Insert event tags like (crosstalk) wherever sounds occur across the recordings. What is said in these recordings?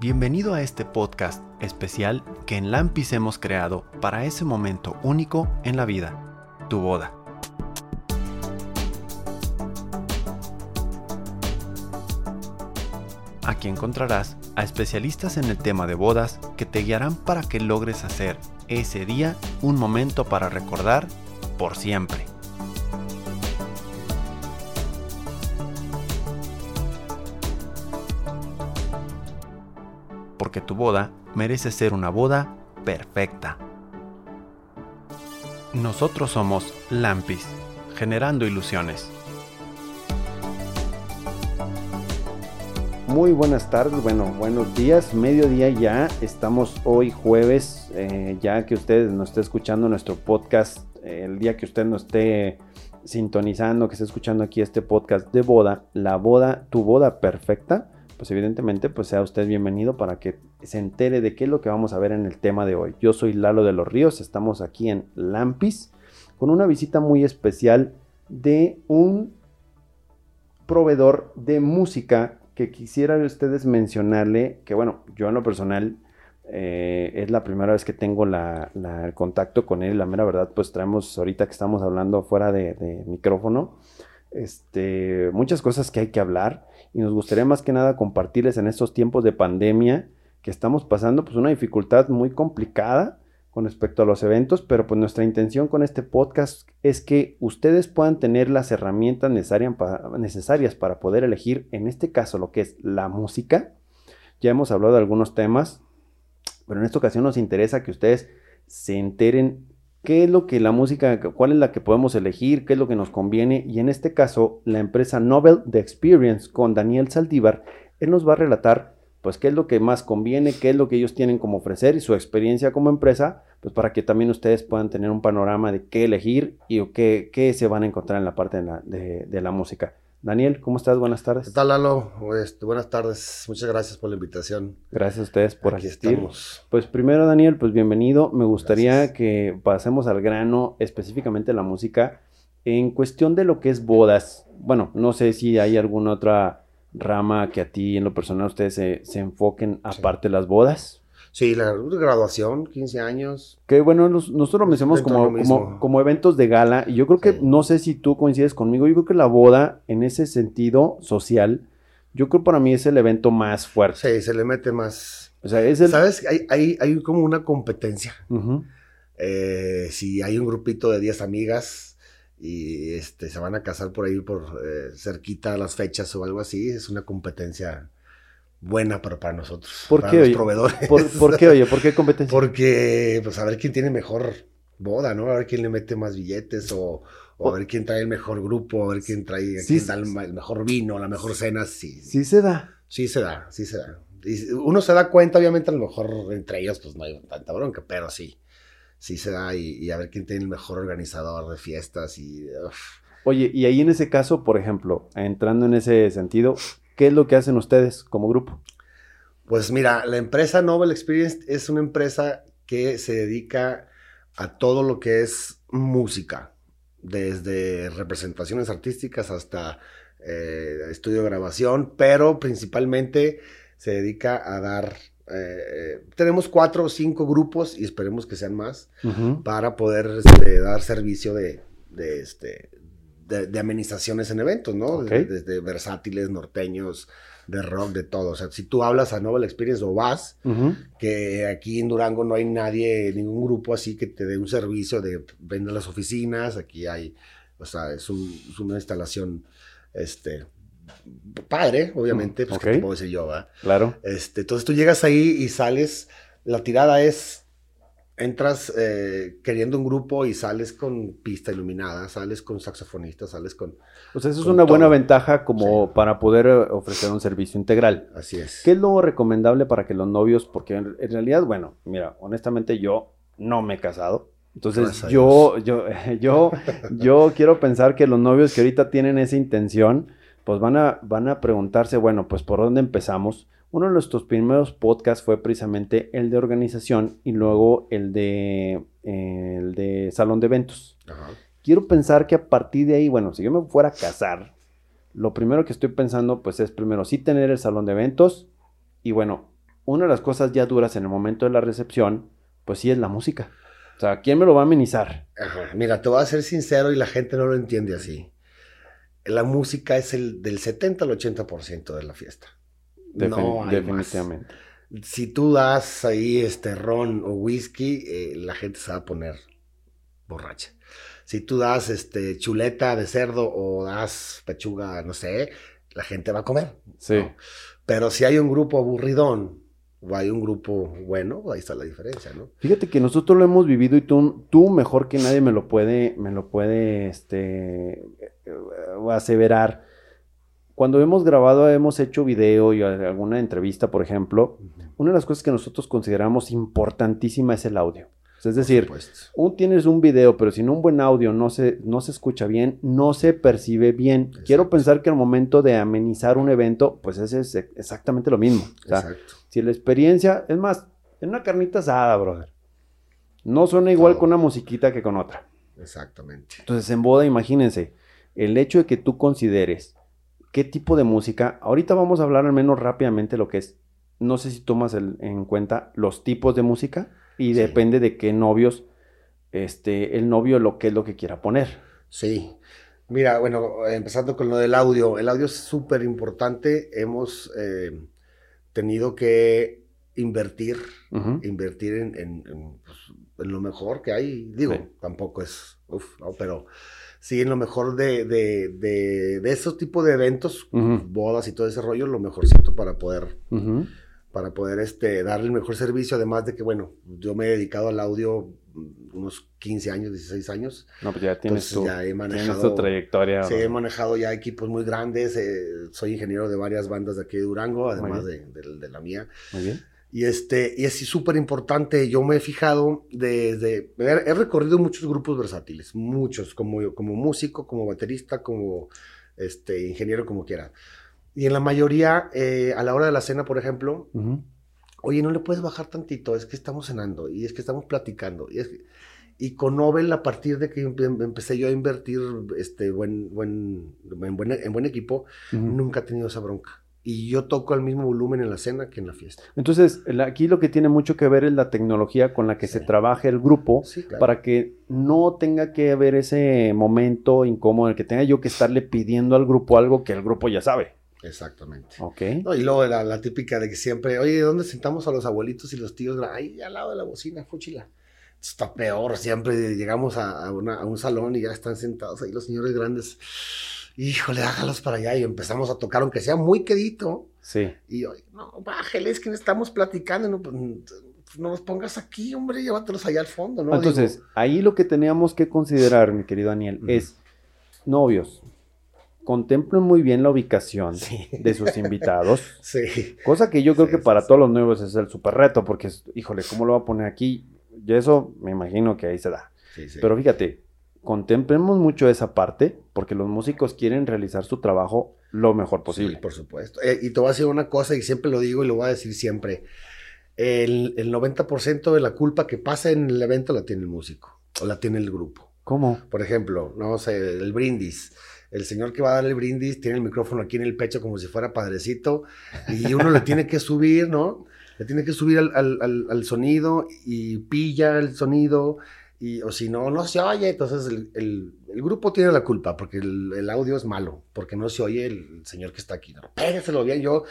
Bienvenido a este podcast especial que en Lampis hemos creado para ese momento único en la vida, tu boda. Aquí encontrarás a especialistas en el tema de bodas que te guiarán para que logres hacer ese día un momento para recordar por siempre. Tu boda merece ser una boda perfecta. Nosotros somos Lampis, generando ilusiones. Muy buenas tardes, bueno, buenos días, mediodía ya. Estamos hoy jueves, eh, ya que usted nos esté escuchando nuestro podcast, eh, el día que usted nos esté sintonizando, que esté escuchando aquí este podcast de boda, la boda, tu boda perfecta, pues evidentemente pues sea usted bienvenido para que se entere de qué es lo que vamos a ver en el tema de hoy. Yo soy Lalo de los Ríos, estamos aquí en Lampis con una visita muy especial de un proveedor de música que quisiera ustedes mencionarle, que bueno, yo en lo personal eh, es la primera vez que tengo la, el contacto con él, la mera verdad, pues traemos ahorita que estamos hablando fuera de, micrófono, este, muchas cosas que hay que hablar y nos gustaría más que nada compartirles en estos tiempos de pandemia que estamos pasando pues una dificultad muy complicada con respecto a los eventos, pero pues nuestra intención con este podcast es que ustedes puedan tener las herramientas necesarias para poder elegir, en este caso, lo que es la música. Ya hemos hablado de algunos temas, pero en esta ocasión nos interesa que ustedes se enteren qué es lo que la música, cuál es la que podemos elegir, qué es lo que nos conviene. Y en este caso, la empresa Nobel The Experience con Daniel Saldívar, él nos va a relatar pues qué es lo que más conviene, qué es lo que ellos tienen como ofrecer y su experiencia como empresa pues para que también ustedes puedan tener un panorama de qué elegir y qué, qué se van a encontrar en la parte de la, de, la música. Daniel, ¿cómo estás? Buenas tardes. ¿Qué tal, Lalo? Este, buenas tardes. Muchas gracias por la invitación. Gracias a ustedes por asistir. Pues primero, Daniel, pues bienvenido. Me gustaría que pasemos al grano, específicamente la música. En cuestión de lo que es bodas, bueno, no sé si hay alguna otra rama que a ti en lo personal ustedes se, se enfoquen aparte de las bodas. Sí, la graduación, 15 años. Que bueno, nosotros lo mencionamos como, como, eventos de gala. Y yo creo que, no sé si tú coincides conmigo, yo creo que la boda, en ese sentido social, yo creo para mí es el evento más fuerte. Sí, se le mete más. O sea, es el... ¿Sabes? Hay, hay, hay como una competencia. Eh, si hay un grupito de 10 amigas y este, se van a casar por ahí, por eh, cerquita a las fechas o algo así, es una competencia buena para, para nosotros. ¿Por para qué, los oye? proveedores. ¿Por, qué, oye? ¿Por qué competencia? Porque, pues, a ver quién tiene mejor boda, ¿no? A ver quién le mete más billetes o, o a ver quién trae el mejor grupo, a ver quién trae quién da el, mejor vino, la mejor cena. Sí, sí se da. Sí se da, sí se da. Y uno se da cuenta, obviamente, a lo mejor entre ellos, pues no hay tanta bronca, pero sí. Sí se da y, a ver quién tiene el mejor organizador de fiestas y... Oye, y ahí en ese caso, por ejemplo, entrando en ese sentido, ¿Qué es lo que hacen ustedes como grupo? Pues mira, la empresa Novel Experience es una empresa que se dedica a todo lo que es música, desde representaciones artísticas hasta eh, estudio de grabación, pero principalmente se dedica a dar eh, tenemos cuatro o cinco grupos y esperemos que sean más para poder este, dar servicio de, de, este, de, amenizaciones en eventos, ¿no? Desde, versátiles, norteños, de rock, de todo. O sea, si tú hablas a Novel Experience o vas, que aquí en Durango no hay nadie, ningún grupo así que te dé un servicio de vender las oficinas, aquí hay, o sea, es, una instalación, este, padre, obviamente, pues que te puedo decir yo, ¿va? Claro. Este, entonces tú llegas ahí y sales, la tirada es entras eh, queriendo un grupo y sales con pista iluminada, sales con saxofonistas, sales con... O sea, eso es una buena ventaja como para poder eh, ofrecer un servicio integral. Así es. ¿Qué es lo recomendable para que los novios, porque en, realidad, bueno, mira, honestamente yo no me he casado. Entonces yo, yo, (laughs) yo, yo quiero pensar que los novios que ahorita tienen esa intención, pues van a, van a preguntarse, bueno, pues por dónde empezamos uno de nuestros primeros podcasts fue precisamente el de organización y luego el de, el de salón de eventos. Quiero pensar que a partir de ahí, bueno, si yo me fuera a casar, lo primero que estoy pensando pues es primero sí tener el salón de eventos y bueno, una de las cosas ya duras en el momento de la recepción, pues sí es la música. O sea, ¿quién me lo va a amenizar? Ajá, Mira, te voy a ser sincero y la gente no lo entiende así. La música es el del 70 al 80% de la fiesta. Defin- no hay definitivamente. más. Si tú das ahí este ron o whisky, eh, la gente se va a poner borracha. Si tú das este chuleta de cerdo o das pechuga, no sé, la gente va a comer. Sí. ¿no? Pero si hay un grupo aburridón o hay un grupo bueno, ahí está la diferencia, ¿no? Fíjate que nosotros lo hemos vivido y tú, tú mejor que nadie me lo puede, me lo puede, este, aseverar. Cuando hemos grabado, hemos hecho video y alguna entrevista, por ejemplo, una de las cosas que nosotros consideramos importantísima es el audio. Es decir, un, tienes un video, pero sin un buen audio no se, no se escucha bien, no se percibe bien. Quiero Exacto. pensar que al momento de amenizar un evento, pues ese es exactamente lo mismo. O sea, Exacto. si la experiencia, es más, en una carnita asada, brother, no suena igual Todo. con una musiquita que con otra. Exactamente. Entonces, en boda, imagínense, el hecho de que tú consideres qué tipo de música, ahorita vamos a hablar al menos rápidamente lo que es, no sé si tomas el- en cuenta los tipos de música y Sí. depende de qué novios, este, el novio lo que es lo que quiera poner. Sí. Mira, bueno, empezando con lo del audio. El audio es súper importante. Hemos eh, tenido que invertir, invertir en, en- en, pues, en lo mejor que hay. Digo, Sí. tampoco es, uf, ¿no? Pero sí, en lo mejor de, de, de, de esos tipos de eventos, bodas y todo ese rollo, lo mejorcito para poder para poder este, darle el mejor servicio, además de que, bueno, yo me he dedicado al audio mm, unos 15 años, 16 años, No, pues ya tienes, entonces tu, ya he tienes manejado, tu trayectoria. sí, he manejado ya equipos muy grandes, eh, soy ingeniero de varias bandas de aquí de Durango, además de, de- de la mía, Muy bien. Y, este, y es súper importante, yo me he fijado desde, he, recorrido muchos grupos versátiles, muchos, como, como músico, como baterista, como este, ingeniero, como quiera. Y en la mayoría, eh, a la hora de la cena, por ejemplo, Ujú. Oye, no le puedes bajar tantito, es que estamos cenando y es que estamos platicando. Y, es que- y con Nobel, a partir de que empe- empecé yo a invertir este, buen, buen, en, buen, en buen equipo, Ujú. nunca he tenido esa bronca. Y yo toco al mismo volumen en la cena que en la fiesta. Entonces, aquí lo que tiene mucho que ver es la tecnología con la que se trabaja el grupo Sí, claro. para que no tenga que haber ese momento incómodo en el que tenga yo que estarle pidiendo al grupo algo que el grupo ya sabe. Exactamente. ¿Ok? No, y luego la, la típica de que siempre, oye, ¿dónde sentamos a los abuelitos y los tíos? Ahí al lado de la bocina, fúchila. Está peor, siempre llegamos a, a una- a un salón y ya están sentados ahí los señores grandes. Híjole, hágalos para allá y empezamos a tocar, aunque sea muy quedito. Sí. Y oye, no, bájale, es que no estamos platicando, no, pues, no los pongas aquí, hombre, llévatelos allá al fondo, ¿no? Entonces, Digo, ahí lo que teníamos que considerar, mi querido Daniel, es novios. Contemplen muy bien la ubicación Sí. de sus invitados. (laughs) sí, Cosa que yo creo Sí, que para sí. todos los nuevos es el super reto, porque, híjole, ¿cómo lo va a poner aquí? Y eso me imagino que ahí se da. sí, sí. Pero fíjate, contemplemos mucho esa parte, porque los músicos quieren realizar su trabajo lo mejor posible. Sí, por supuesto. Eh, y te voy a decir una cosa, y siempre lo digo y lo voy a decir siempre. El, el 90% de la culpa que pasa en el evento la tiene el músico, o la tiene el grupo. ¿Cómo? Por ejemplo, no sé, el brindis. El señor que va a dar el brindis tiene el micrófono aquí en el pecho como si fuera padrecito y uno le tiene que subir, ¿no? Le tiene que subir al, al- al- al sonido y pilla el sonido y, o si no, no se oye. Entonces el, el- grupo tiene la culpa porque el, el audio es malo, porque no se oye el, señor que está aquí. ¿no? Pégueselo bien. Yo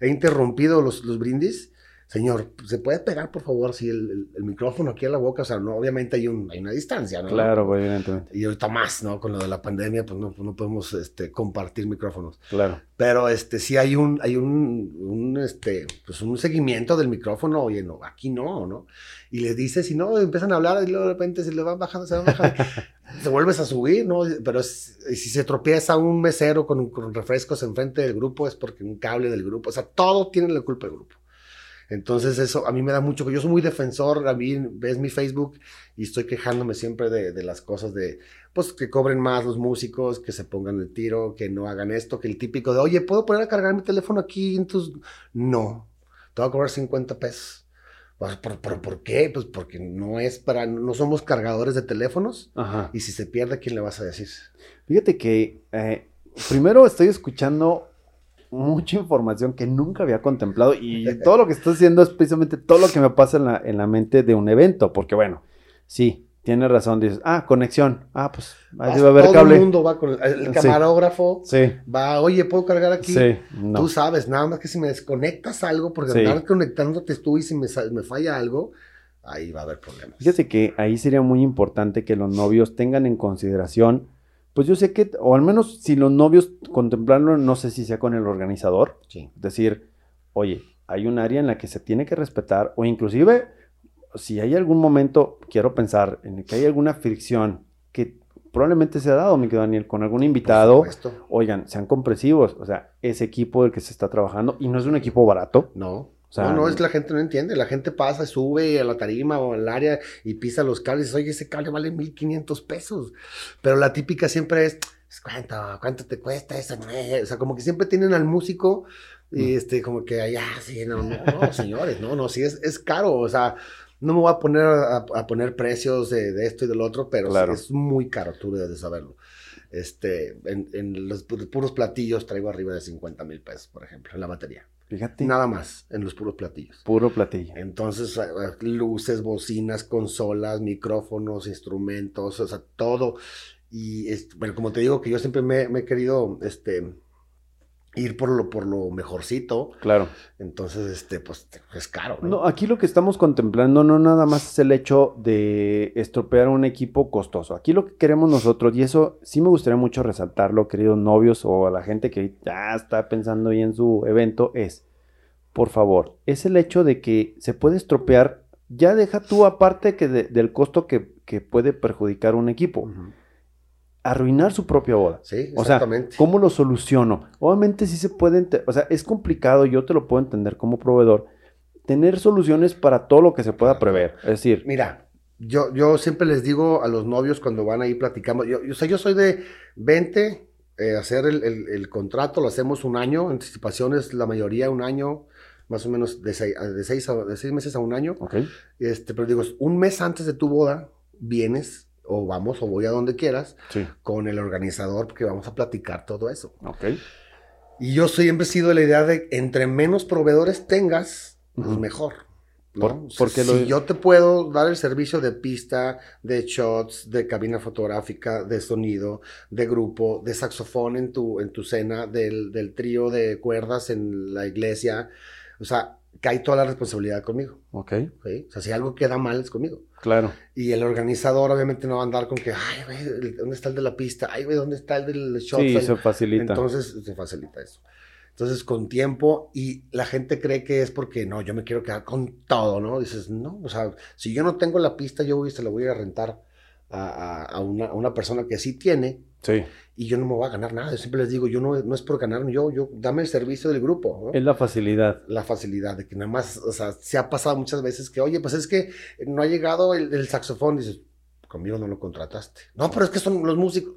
he interrumpido los, los brindis. Señor, ¿se puede pegar, por favor, si el, el- el micrófono aquí a la boca? O sea, no, obviamente hay, un, hay una distancia, ¿no? Claro, evidentemente. Y ahorita más, ¿no? Con lo de la pandemia, pues no, no podemos este, compartir micrófonos. Claro. Pero este, sí hay un, hay un, un, este, pues un seguimiento del micrófono, oye, no, aquí no, ¿no? Y les dices, si no, empiezan a hablar y luego de repente se le van bajando, se van bajando, (laughs) te vuelves a subir, ¿no? Pero es- si se tropieza un mesero con, con refrescos enfrente del grupo es porque un cable del grupo, o sea, todo tiene la culpa del grupo. Entonces eso a mí me da mucho, yo soy muy defensor, a mí ves mi Facebook y estoy quejándome siempre de, de las cosas de, pues que cobren más los músicos, que se pongan el tiro, que no hagan esto, que el típico de, oye, ¿puedo poner a cargar mi teléfono aquí en tus...? No, te voy a cobrar 50 pesos. Pues, ¿Por, por, por qué? Pues porque no es para, no somos cargadores de teléfonos Ajá. y si se pierde, ¿quién le vas a decir? Fíjate que eh, primero estoy escuchando mucha información que nunca había contemplado y (laughs) todo lo que estás haciendo es precisamente todo lo que me pasa en la, en la mente de un evento, porque bueno, sí, tienes razón, dices, ah, conexión, ah, pues ahí va a haber todo cable. el mundo va con el, el camarógrafo. Sí, Va, oye, ¿puedo cargar aquí? sí, no. Tú sabes, nada más que si me desconectas algo, porque Sí. andar conectándote tú y si me, me falla algo, ahí va a haber problemas. Fíjate que ahí sería muy importante que los novios tengan en consideración, pues yo sé que, o al menos si los novios contemplarlo, no sé si sea con el organizador, Sí. decir, oye, hay un área en la que se tiene que respetar, o inclusive, si hay algún momento, quiero pensar, en el que hay alguna fricción que probablemente se ha dado, mi querido Daniel, con algún invitado, oigan, sean comprensivos, o sea, ese equipo del que se está trabajando, y no es un equipo barato, No. Sea, no, no, es que la gente no entiende. La gente pasa, sube a la tarima o al área y pisa los cables oye, ese cable vale 1500 pesos. Pero la típica siempre es, "Pues, ¿cuánto? ¿Cuánto te cuesta eso? O sea, como que siempre tienen al músico y Mm. este, como que, allá, sí, no, no, no, (laughs) señores, no, no, sí, es, es caro. O sea, no me voy a poner a, a poner precios de, de esto y del otro, pero Claro. es muy caro, tú debes de saberlo. Este, en, en los pu- puros platillos traigo arriba de 50 mil pesos, por ejemplo, en la batería. Fíjate, Nada más, en los puros platillos. puro platillo. Entonces, eh, eh, luces, bocinas, consolas, micrófonos, instrumentos, o sea, todo. Y, es- bueno, como te digo, que yo siempre me, me he querido, este, ir por lo, por lo mejorcito. Claro. Entonces, este, pues, es caro, ¿no? No, aquí lo que estamos contemplando no nada más es el hecho de estropear un equipo costoso. Aquí lo que queremos nosotros, y eso sí me gustaría mucho resaltarlo, queridos novios o a la gente que ya está pensando ahí en su evento, es, por favor, es el hecho de que se puede estropear, ya deja tú aparte que de- del costo que, que puede perjudicar un equipo. Arruinar su propia boda. Sí, O sea, exactamente. ¿Cómo lo soluciono? Obviamente sí se puede, o sea, es complicado, yo te lo puedo entender como proveedor, tener soluciones para todo lo que se pueda prever. Es decir, Mira, yo, yo siempre les digo a los novios cuando van ahí platicamos, yo, yo, o sea, yo soy de 20, eh, hacer el, el- el contrato, lo hacemos un año, anticipaciones la mayoría un año, más o menos de seis, de seis, a- de seis meses a un año. ok, Este, pero digo, un mes antes de tu boda, vienes o vamos o voy a donde quieras sí, con el organizador porque vamos a platicar todo eso. ok, Y yo siempre he sido de la idea de entre menos proveedores tengas, pues mejor. ¿no? Por- O sea, porque si lo- yo te puedo dar el servicio de pista, de shots, de cabina fotográfica, de sonido, de grupo, de saxofón en tu, en tu cena, del, del trío de cuerdas en la iglesia, o sea, cae toda la responsabilidad conmigo. ok, ¿ok? O sea, si algo queda mal es conmigo. Claro, Y el organizador obviamente no va a andar con que, ay, güey, ¿dónde está el de la pista? Ay, güey, ¿dónde está el del shot? sí, se facilita. entonces se facilita eso. Entonces, con tiempo, y la gente cree que es porque no, yo me quiero quedar con todo, ¿no? Dices, no, o sea, si yo no tengo la pista, yo voy, se la voy a rentar a, a- a una, a una persona que sí tiene, sí, y yo no me voy a ganar nada. Yo siempre les digo, yo no, no es por ganarme yo, yo dame el servicio del grupo, ¿no? es la facilidad. La facilidad de que nada más, o sea, se ha pasado muchas veces que, oye, pues es que no ha llegado el, el saxofón, dices, conmigo no lo contrataste. No, pero es que son los músicos.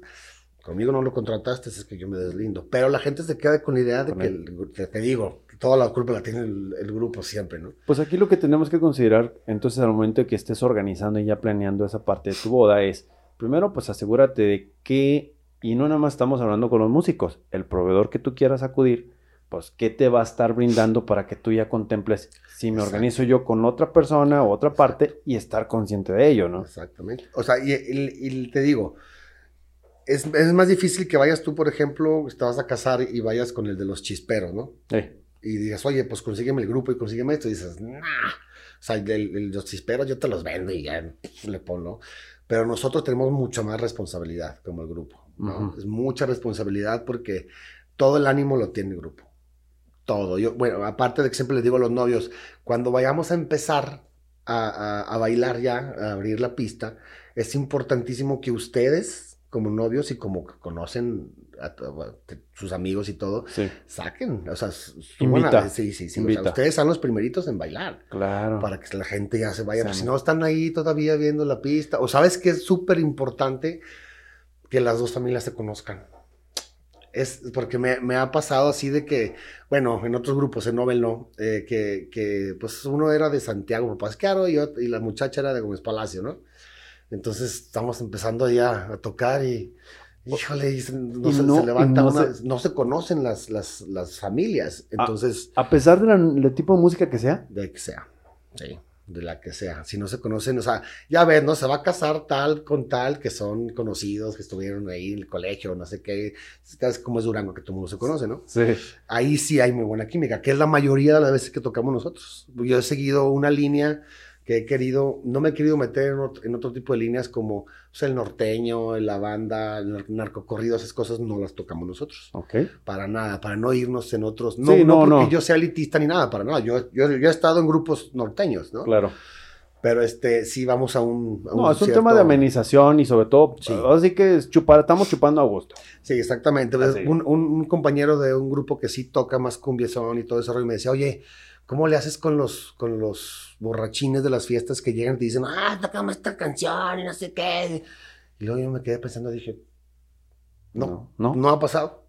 Conmigo no lo contrataste, es que yo me deslindo. Pero la gente se queda con la idea de Con que, el- te, te digo, toda la culpa la tiene el, el grupo siempre, ¿no? Pues aquí lo que tenemos que considerar, entonces al momento de que estés organizando y ya planeando esa parte de tu boda es, primero pues asegúrate de que, y no nada más estamos hablando con los músicos, el proveedor que tú quieras acudir, pues qué te va a estar brindando para que tú ya contemples si me Exacto. organizo yo con otra persona o otra parte y estar consciente de ello, ¿no? Exactamente. O sea, y, y- y te digo, es, es más difícil que vayas tú, por ejemplo, te vas a casar y vayas con el de los chisperos, ¿no? Eh, y digas, oye, pues consígueme el grupo y consígueme esto, y dices, nah, o sea, el- el- los chisperos yo te los vendo y ya le pongo. Pero nosotros tenemos mucha más responsabilidad como el grupo, Es mucha responsabilidad porque todo el ánimo lo tiene el grupo. Todo. Yo, bueno, aparte de que siempre les digo a los novios, cuando vayamos a empezar a, a- a bailar ya, a abrir la pista, es importantísimo que ustedes, como novios y como que conocen a, sus amigos y todo, sí, saquen, o sea, Invita. sí, sí, sí, o sea, Invita. ustedes son los primeritos en bailar, claro. para que la gente ya se vaya, pues, si no están ahí todavía viendo la pista, o sabes que es súper importante que las dos familias se conozcan. Es porque me, me ha pasado así de que, bueno, en otros grupos, en Nobel no, eh, que, que, pues uno era de Santiago Pascaro y, y la muchacha era de Gómez Palacio, ¿no? Entonces estamos empezando ya a tocar y, Híjole, no se, no- se levanta no una- se- no se conocen las, las, las familias. Entonces, A pesar del tipo de música que sea. de que sea, sí, de la que sea. Si no se conocen, o sea, ya ves, ¿no? Se va a casar tal con tal, que son conocidos, que estuvieron ahí en el colegio, no sé qué. Es como es Durango, que todo el mundo se conoce, ¿no? Sí. ahí sí hay muy buena química, que es la mayoría de las veces que tocamos nosotros. Yo he seguido una línea que he querido, no me he querido meter en otro, en otro tipo de líneas como el norteño, la banda, el nar- narcocorrido, esas cosas no las tocamos nosotros. Ok. Para nada, para no irnos en otros. No, Sí, no, no, porque no. yo sea elitista ni nada, para nada. Yo, yo, yo he estado en grupos norteños, ¿no? Claro. Pero este, sí vamos a un. a No, es un cierto- tema de amenización y sobre todo, Sí. así que es chupar, estamos chupando a gusto. Sí, exactamente. Pues. Un, un- un compañero de un grupo que sí toca más cumbiezón y todo ese rollo me decía, oye, ¿cómo le haces con los, con los borrachines de las fiestas que llegan y te dicen, ah, tocamos esta canción y no sé qué? Y luego yo me quedé pensando, dije, no, No, no, no. ha pasado.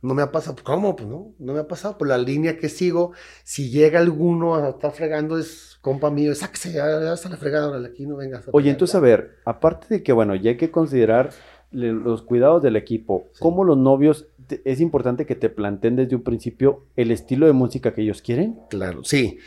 No me ha pasado. ¿Cómo? Pues no, no me ha pasado. Por la línea que sigo, si llega alguno a estar fregando, es compa mío, sáquese, ya, ya está la fregada, órale, aquí no vengas. a Oye, entonces, ya". a ver, aparte de que, bueno, ya hay que considerar los cuidados del equipo, Sí. ¿cómo los novios, te- es importante que te planteen desde un principio el estilo de música que ellos quieren? Claro, sí.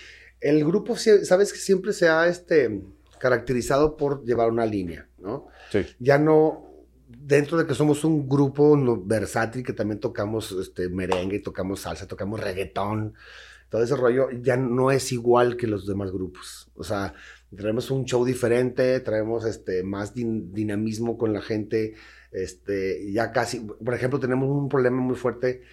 El grupo, sabes que siempre se ha este, caracterizado por llevar una línea, ¿no? Sí. Ya no, dentro de que somos un grupo no- versátil, que también tocamos este, merengue, tocamos salsa, tocamos reggaetón, todo ese rollo, ya no es igual que los demás grupos. O sea, traemos un show diferente, traemos este, más din- dinamismo con la gente, este, ya casi, por ejemplo, tenemos un problema muy fuerte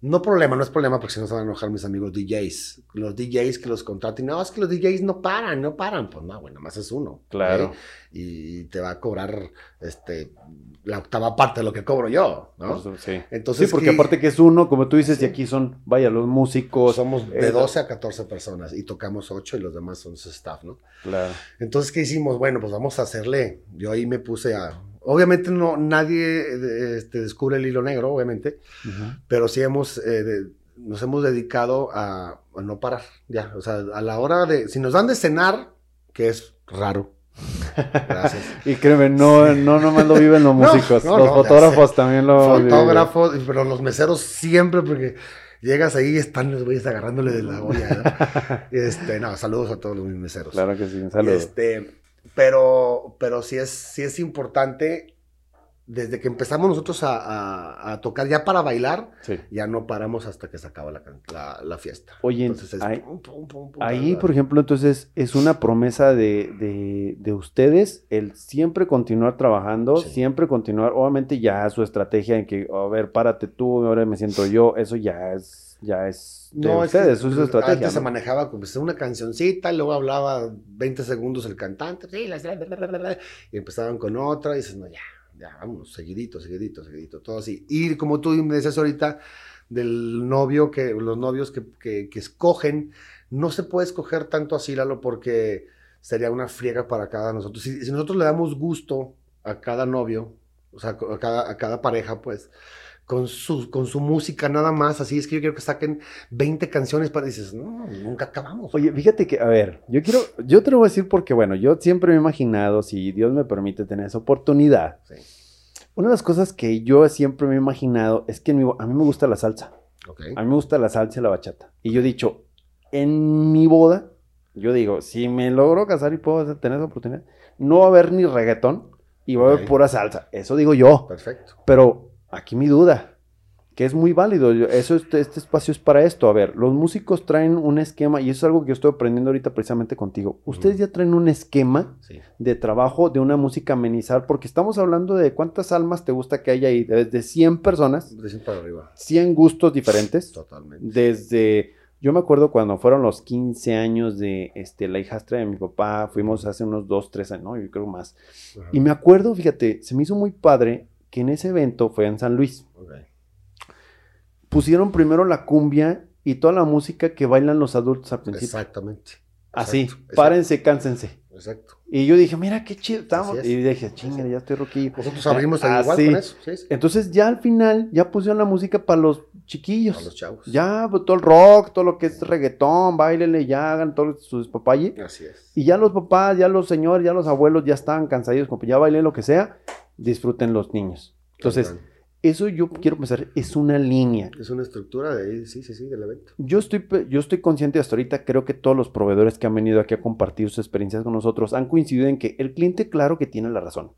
no problema, no es problema porque si no se van a enojar mis amigos DJs. Los DJs que los contraten, no, es que los DJs no paran, no paran. Pues no, bueno, más es uno. Claro. Y te va a cobrar este, la octava parte de lo que cobro yo, ¿no? Sí. Entonces, sí, porque ¿qué- aparte que es uno, como tú dices, Sí. y aquí son, vaya, los músicos. somos de eh, 12 a 14 personas y tocamos 8 y los demás son su staff, ¿no? Claro. Entonces, ¿qué hicimos? Bueno, pues vamos a hacerle. Yo ahí me puse a. Obviamente, no, nadie eh, este, descubre el hilo negro, obviamente. Pero sí hemos, eh, de- nos hemos dedicado a, a no parar, ya, o sea, a la hora de, si nos dan de cenar, que es raro, (laughs) gracias. Y créeme, no, no nomás lo viven los (laughs) músicos, no, los no, fotógrafos también lo viven. Fotógrafos, pero los meseros siempre, porque llegas ahí y están los güeyes agarrándole de la (laughs) olla, ¿no? Este, no, saludos a todos los meseros. Claro que sí, un saludo. Este, pero, pero sí es, sí es importante, desde que empezamos nosotros a, a- a tocar ya para bailar, Sí. ya no paramos hasta que se acaba la, la, la fiesta. Oye, Entonces es ahí- pum, pum, pum, pum, Ahí, por ejemplo, entonces es una promesa de, de- de ustedes el siempre continuar trabajando, Sí. siempre continuar, obviamente ya su estrategia en que, a ver, párate tú, ahora me siento yo, eso ya es, ya es de No, es que ustedes, eso es su estrategia. Antes se manejaba como pues, una cancioncita, luego hablaba 20 segundos el cantante, y empezaban con otra, y dices, no, ya, ya, vámonos, seguidito, seguidito, seguidito, todo así. Y como tú me decías ahorita, del novio, que los novios que, que, que escogen, no se puede escoger tanto así, Lalo, porque sería una friega para cada nosotros. Si, si nosotros le damos gusto a cada novio, o sea, a cada, a cada pareja, pues, con su, con su música nada más, así es que yo quiero que saquen 20 canciones para dices, no, nunca acabamos. Oye, fíjate que, a ver, yo quiero, yo te lo voy a decir porque, bueno, yo siempre me he imaginado, si Dios me permite tener esa oportunidad, Sí, una de las cosas que yo siempre me he imaginado es que mi- a mí me gusta la salsa. A mí me gusta la salsa y la bachata. Y yo he dicho, en mi boda, yo digo, si me logro casar y puedo tener esa oportunidad, no va a haber ni reggaetón y va a haber pura salsa. Eso digo yo. Perfecto. Pero aquí mi duda, que es muy válido. Eso, este, este espacio es para esto. A ver, los músicos traen un esquema, y eso es algo que yo estoy aprendiendo ahorita precisamente contigo. Ustedes ya traen un esquema Sí. de trabajo de una música amenizar, porque estamos hablando de cuántas almas te gusta que haya ahí, desde 100 personas, para arriba. 100 gustos diferentes. Totalmente. Desde, yo me acuerdo cuando fueron los 15 años de este, la hijastra de mi papá, fuimos hace unos 2, 3 años, ¿no? yo creo más. Ajá. Y me acuerdo, fíjate, se me hizo muy padre que en ese evento fue en San Luis. Pusieron primero la cumbia y toda la música que bailan los adultos al principio. Exactamente. Así, Exacto, párense, cánsense. Exacto. Y yo dije, mira qué chido estamos. Es. Y dije, chinga, ya estoy roquillo. Nosotros abrimos Ah, igual con eso. Sí, sí. Entonces ya al final ya pusieron la música para los chiquillos. A los chavos. Ya, pues, todo el rock, todo lo que es reggaetón, bailenle, ya hagan todo su despapalle. Así es. Y ya los papás, ya los señores, ya los abuelos ya estaban cansados, como ya bailen lo que sea, disfruten los niños. Entonces, eso yo quiero pensar, es una línea. Es una estructura de, sí, sí, sí, del evento. Yo estoy, yo estoy consciente hasta ahorita, creo que todos los proveedores que han venido aquí a compartir sus experiencias con nosotros han coincidido en que el cliente, claro que tiene la razón,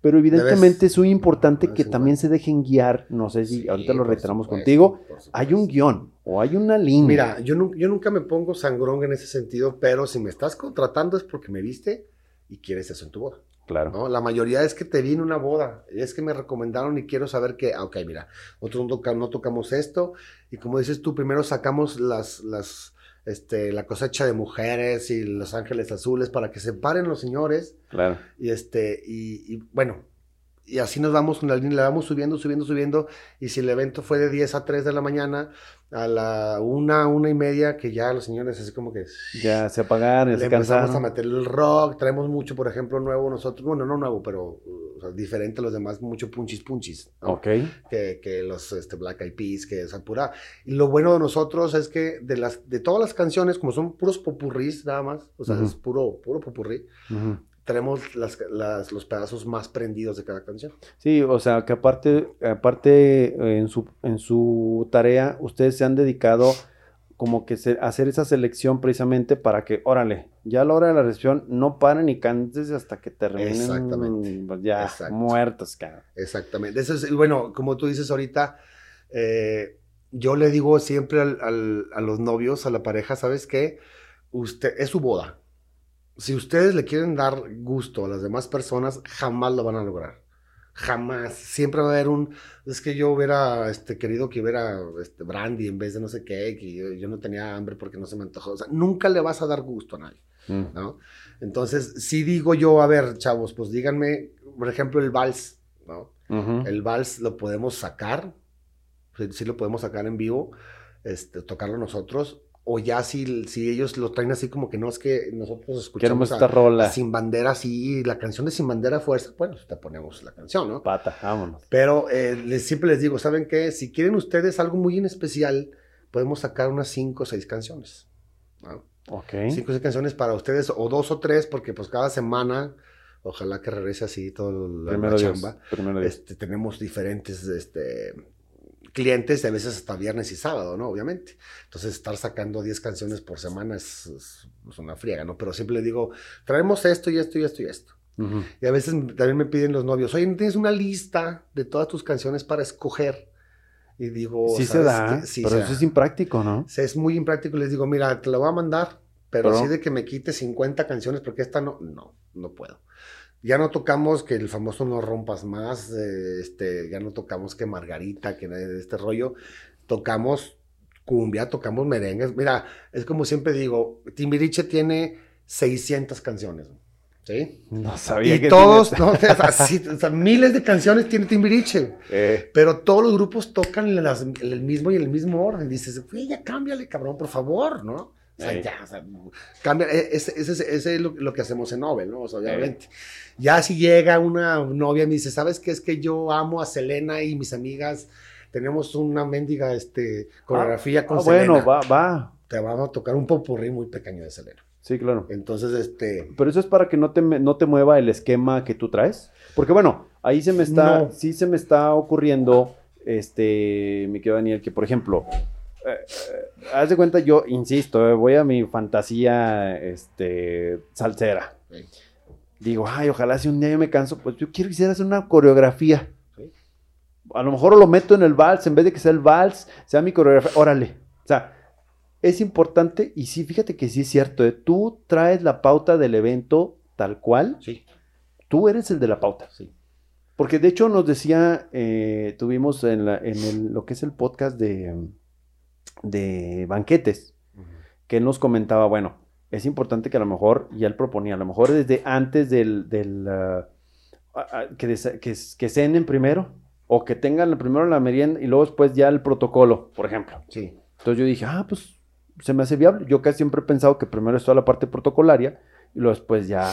pero evidentemente es muy importante que también se dejen guiar, no sé si ahorita lo reiteramos contigo, hay un guion o hay una línea. Mira, yo, yo nunca me pongo sangrón en ese sentido, pero si me estás contratando es porque me viste y quieres eso en tu boda. Claro. ¿no? La mayoría es que te vi en una boda, es que me recomendaron y quiero saber que, ah, ok, mira, nosotros no, tocamos esto y como dices tú, primero sacamos las, las, este, la cosecha de mujeres y los ángeles azules para que se paren los señores. Claro. Y este, y, y bueno, y así nos vamos línea, la vamos subiendo, subiendo, subiendo. Y si el evento fue de 10 a 3 de la mañana, a la una, una y media, que ya los señores así como que... Ya se apagaron, se empezamos a meter el rock, traemos mucho, por ejemplo, nuevo nosotros, bueno, no nuevo, pero diferente a los demás, mucho punchis punchis. Ok. Que, que los este, Black Eyed Peas, que es pura. Y lo bueno de nosotros es que de, las, de todas las canciones, como son puros popurrís nada más, o sea, es puro, puro popurrí, tenemos las, los pedazos más prendidos de cada canción. Sí, o sea, que aparte, aparte eh, en, su, en su tarea, ustedes se han dedicado como que se, hacer esa selección precisamente para que, órale, ya a la hora de la recepción no paren y cantes hasta que terminen Exactamente. Pues, ya muertos, cara. Exactamente. Eso es, bueno, como tú dices ahorita, eh, yo le digo siempre a los novios, a la pareja, ¿sabes qué? Usted, es su boda si ustedes le quieren dar gusto a las demás personas, jamás lo van a lograr. Jamás. Siempre va a haber un. Es que yo hubiera este, querido que hubiera este, brandy en vez de no sé qué, que yo, no tenía hambre porque no se me antojó. O sea, nunca le vas a dar gusto a nadie. Mm. ¿no? Entonces, si digo yo, a ver, chavos, pues díganme, por ejemplo, el vals. ¿no? El vals lo podemos sacar. Sí, lo podemos sacar en vivo, este, tocarlo nosotros o ya si, si ellos lo traen así como que no es que nosotros escuchamos esta rola. Sin Bandera, sí, la canción de Sin Bandera Fuerza, bueno, te ponemos la canción, ¿no? Pata, vámonos. Pero eh, les, siempre les digo, ¿saben qué? Si quieren ustedes algo muy en especial, podemos sacar unas cinco o seis canciones. Ok. Cinco o seis canciones para ustedes, o dos o tres, porque pues cada semana, ojalá que regrese así todo la, chamba. Este, tenemos diferentes este, clientes y a veces hasta viernes y sábado, ¿no? Obviamente. Entonces, estar sacando 10 canciones por semana es, una friega, ¿no? Pero siempre le digo, traemos esto y esto y esto y esto. Y a veces también me piden los novios, oye, ¿tienes una lista de todas tus canciones para escoger? Y digo, sí se da, pero eso es impráctico, ¿no? Es muy impráctico. Les digo, mira, te la voy a mandar, pero, pero... sí de que me quite 50 canciones porque esta no, no, no puedo. Ya no tocamos que el famoso no rompas más, eh, este, ya no tocamos que Margarita, que este rollo. Tocamos cumbia, tocamos merengues. Mira, es como siempre digo, Timbiriche tiene 600 canciones. ¿Sí? No sabía y todos, no, o sea, miles de canciones tiene Timbiriche. Eh. Pero todos los grupos tocan el mismo y el mismo orden. Dices, ya cámbiale, cabrón, por favor, ¿no? O sea, ya, o sea, cambia, e, ese, es lo, que hacemos en Nobel, ¿no? O sea, obviamente. Ya si llega una novia y me dice, ¿sabes qué? Es que yo amo a Selena y mis amigas tenemos una mendiga este, coreografía ah, con ah, Selena. Bueno, va, va. Te vamos a tocar un popurrí muy pequeño de Selena. Sí, claro. Entonces, este... Pero eso es para que no te, no te mueva el esquema que tú traes. Porque bueno, ahí se me está, sí se me está ocurriendo, este, mi querido Daniel, que por ejemplo, eh, eh, haz de cuenta, yo insisto, eh, voy a mi fantasía este, salsera. Digo, ay, ojalá si un día yo me canso, pues yo quiero quisiera hacer una coreografía. A lo mejor lo meto en el vals, en vez de que sea el vals, sea mi coreografía. Órale. O sea, es importante y sí, fíjate que sí es cierto. Tú traes la pauta del evento tal cual. Sí. Tú eres el de la pauta. Sí. Porque de hecho nos decía, tuvimos en, lo que es el podcast de de banquetes, que él nos comentaba, bueno, es importante que a lo mejor, ya él proponía, a lo mejor desde antes del, del uh, que, que, cenen primero, o que tengan primero la merienda y luego después ya el protocolo, por ejemplo. Sí. Entonces yo dije, ah, pues se me hace viable. Yo casi siempre he pensado que primero es toda la parte protocolaria y luego después ya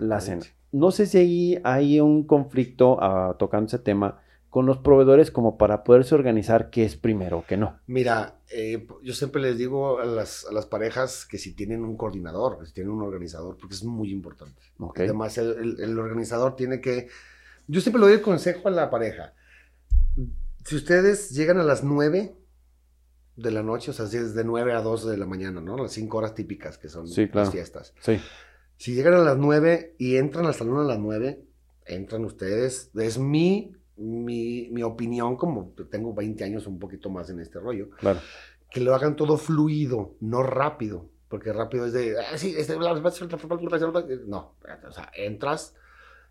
la cena. No sé si ahí hay un conflicto uh, tocando ese tema con los proveedores como para poderse organizar qué es primero o qué no? Mira, eh, yo siempre les digo a las, parejas que si tienen un coordinador, que si tienen un organizador, porque es muy importante. Además, el, organizador tiene que... Yo siempre le doy el consejo a la pareja. Si ustedes llegan a las 9 de la noche, o sea, si es de 9 a 2 de la mañana, ¿no? Las 5 horas típicas que son Sí, claro. las fiestas. Sí. Si llegan a las 9 y entran al salón a las 9, entran ustedes. Es mi, mi, mi opinión, como tengo 20 años un poquito más en este rollo, Claro. que lo hagan todo fluido, no rápido. Porque rápido es de, ah, sí, este, bla, bla, bla, bla, bla, bla, bla". no, o sea, entras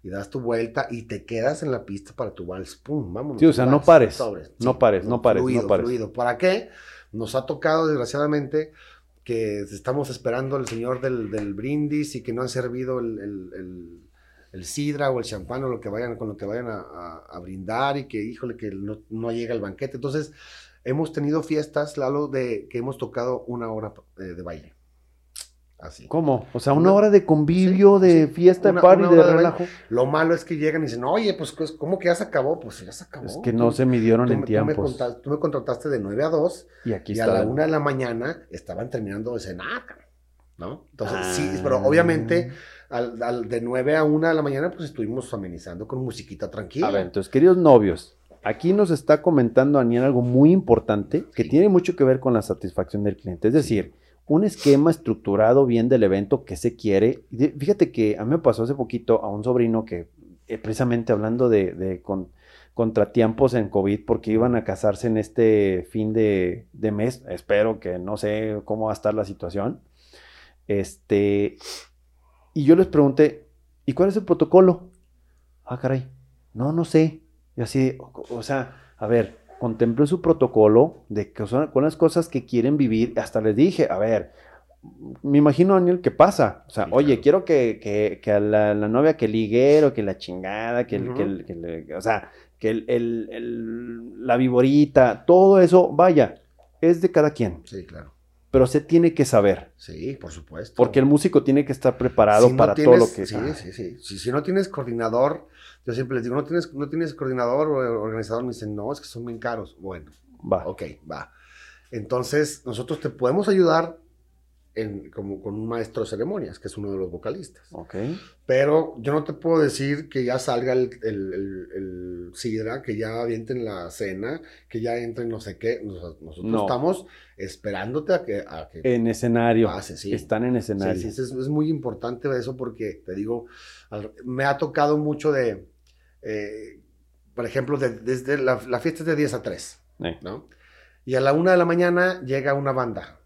y das tu vuelta y te quedas en la pista para tu vals, pum, vámonos. Sí, o sea, no pares, sobres. no pares, no pares, no fluido, pares. Fluido. ¿Para qué? Nos ha tocado, desgraciadamente, que estamos esperando al señor del, del brindis y que no han servido el, el- el- el sidra o el champán o lo que vayan, con lo que vayan a, a- a brindar y que, híjole, que no, no llega el banquete. Entonces, hemos tenido fiestas, Lalo, de que hemos tocado una hora eh, de baile. Así. ¿Cómo? O sea, una Una- hora de convivio, Sí, de sí. fiesta, Una- de party, una de relajo. Lo malo es que llegan y dicen, oye, pues, ¿cómo que ya se acabó? Pues ya se acabó. Es que no Tú- se midieron tú en me- tú me tiempos. conta- Tú me contrataste de 9 a 2 Y aquí y a la una de la mañana estaban terminando de cenar, ¿no? Entonces, sí, Ah. pero obviamente al, al de 9 a 1 de la mañana, pues estuvimos amenizando con musiquita tranquila. A ver, entonces, queridos novios, aquí nos está comentando Daniel algo muy importante que Sí. tiene mucho que ver con la satisfacción del cliente. Es decir, un esquema estructurado bien del evento que se quiere. Fíjate que a mí me pasó hace poquito a un sobrino que, eh, precisamente hablando de, de con- contratiempos en COVID, porque iban a casarse en este fin de, de mes, espero que no sé cómo va a estar la situación. Este, y yo les pregunté, ¿y cuál es el protocolo? Ah, caray, no, no sé. Y así, o, o sea, a ver, contemplé su protocolo de que son con las cosas que quieren vivir. Hasta les dije, a ver, me imagino, Daniel, ¿qué pasa? O sea, Sí, oye, claro. quiero que, que, que a la, la novia que liguero, que la chingada, que, el, que, el- que le- o sea, que el, el- el- la viborita, todo eso, vaya, es de cada quien, Sí, claro. Pero se tiene que saber, Sí, por supuesto. porque el músico tiene que estar preparado Si no para todo tienes- lo que... Sí, Ah, sí, sí. Si, si no tienes coordinador, yo siempre les digo, no tienes, no tienes coordinador o organizador, me dicen, no, es que son bien caros. Bueno, Va, ok, va. Entonces, nosotros te podemos ayudar en, como con un maestro de ceremonias, que es uno de los vocalistas. ok. Pero yo no te puedo decir que ya salga el, el, el- el sidra, que ya avienten la cena, que ya entren no sé qué. Nos- Nosotros No. estamos esperándote a que, a que En escenario, pase, sí. están en escenario. Sí, sí, es, es muy importante eso porque, te digo, al- me ha tocado mucho de, eh, por ejemplo, de- desde la, la fiesta es de 10 a 3, Eh, ¿no? Y a la 1 de la mañana llega una banda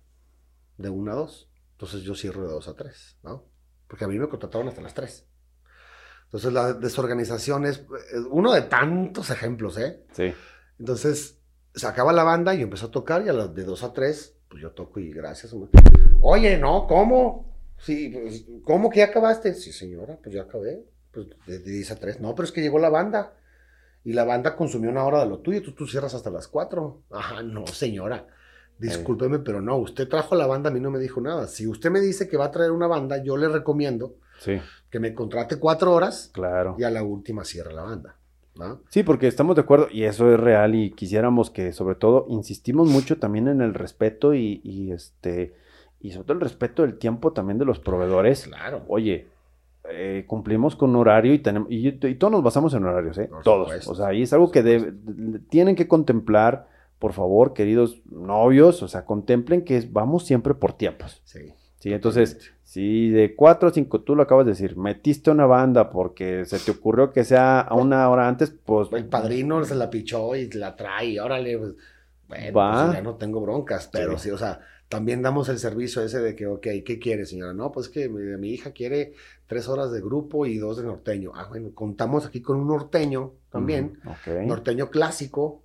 de 1 a 2. Entonces yo cierro de 2 a 3, ¿no? Porque a mí me contrataron hasta las 3. Entonces la desorganización es uno de tantos ejemplos, ¿eh? sí. Entonces, se acaba la banda y yo empecé a tocar y a las de 2 a 3, pues yo toco y gracias. Oye, no, ¿cómo? Sí, pues, ¿cómo que ya acabaste? Sí, señora, pues ya acabé. Pues de 10 a 3. No, pero es que llegó la banda. Y la banda consumió una hora de lo tuyo, tú, tú cierras hasta las 4. Ajá, no, señora. Discúlpeme, pero no, usted trajo la banda, a mí no me dijo nada. Si usted me dice que va a traer una banda, yo le recomiendo Sí, que me contrate cuatro horas claro. y a la última cierre la banda. ¿no? Sí, porque estamos de acuerdo y eso es real y quisiéramos que sobre todo insistimos mucho también en el respeto y, y, este y sobre todo el respeto del tiempo también de los proveedores. Claro. Oye, eh, cumplimos con horario y tenemos y, y todos nos basamos en horarios, ¿eh? Por todos. supuesto, O sea, ahí es algo que debe- tienen que contemplar, por favor, queridos novios, o sea, contemplen que vamos siempre por tiempos. Sí. Sí, entonces, si de 4 a 5, tú lo acabas de decir, metiste una banda porque se te ocurrió que sea a una hora antes, pues... El padrino se la pichó y la trae, y órale, pues, bueno, pues ya no tengo broncas, pero Sí. sí. o sea, también damos el servicio ese de que, ok, ¿qué quiere, señora? No, pues que mi, mi hija quiere tres horas de grupo y dos de norteño. Ah, bueno, contamos aquí con un norteño también, Ujú, ok. norteño clásico,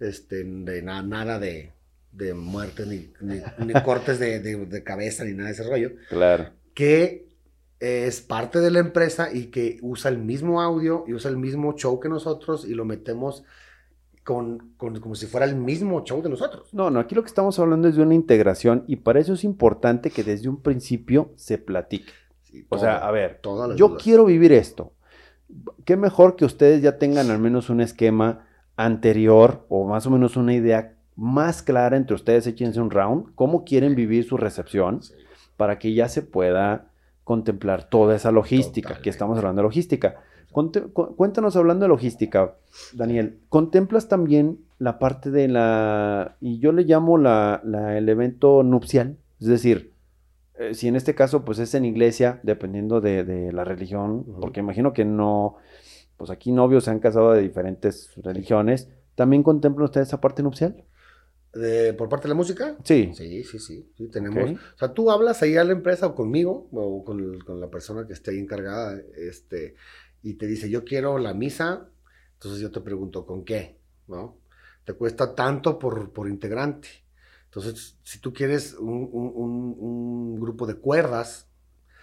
este, de na- nada de, de muertes, ni, ni- ni cortes de, de- de cabeza, ni nada de ese rollo, Claro. que es parte de la empresa y que usa el mismo audio y usa el mismo show que nosotros y lo metemos con, con- como si fuera el mismo show de nosotros. No, no, aquí lo que estamos hablando es de una integración y para eso es importante que desde un principio se platique. Sí, O sea, a ver, yo dudas. quiero vivir esto. Qué mejor que ustedes ya tengan al menos un esquema anterior o más o menos una idea más clara entre ustedes, échense un round, cómo quieren vivir su recepción Sí. para que ya se pueda contemplar toda esa logística, que Totalmente. estamos hablando de logística. Conte- cuéntanos hablando de logística, Daniel, ¿contemplas también la parte de la, y yo le llamo la, la- el evento nupcial, es decir, eh, si en este caso pues es en iglesia, dependiendo de, de la religión, porque imagino que no, pues aquí novios se han casado de diferentes religiones, ¿también contemplan ustedes esa parte nupcial? De- ¿Por parte de la música? Sí. Sí, sí, sí. sí tenemos. O sea, tú hablas ahí a la empresa o conmigo o con, el- con la persona que esté ahí encargada este, y te dice, yo quiero la misa. Entonces yo te pregunto, ¿con qué? ¿No? Te cuesta tanto por, por integrante. Entonces, si tú quieres un, un- un- un grupo de cuerdas,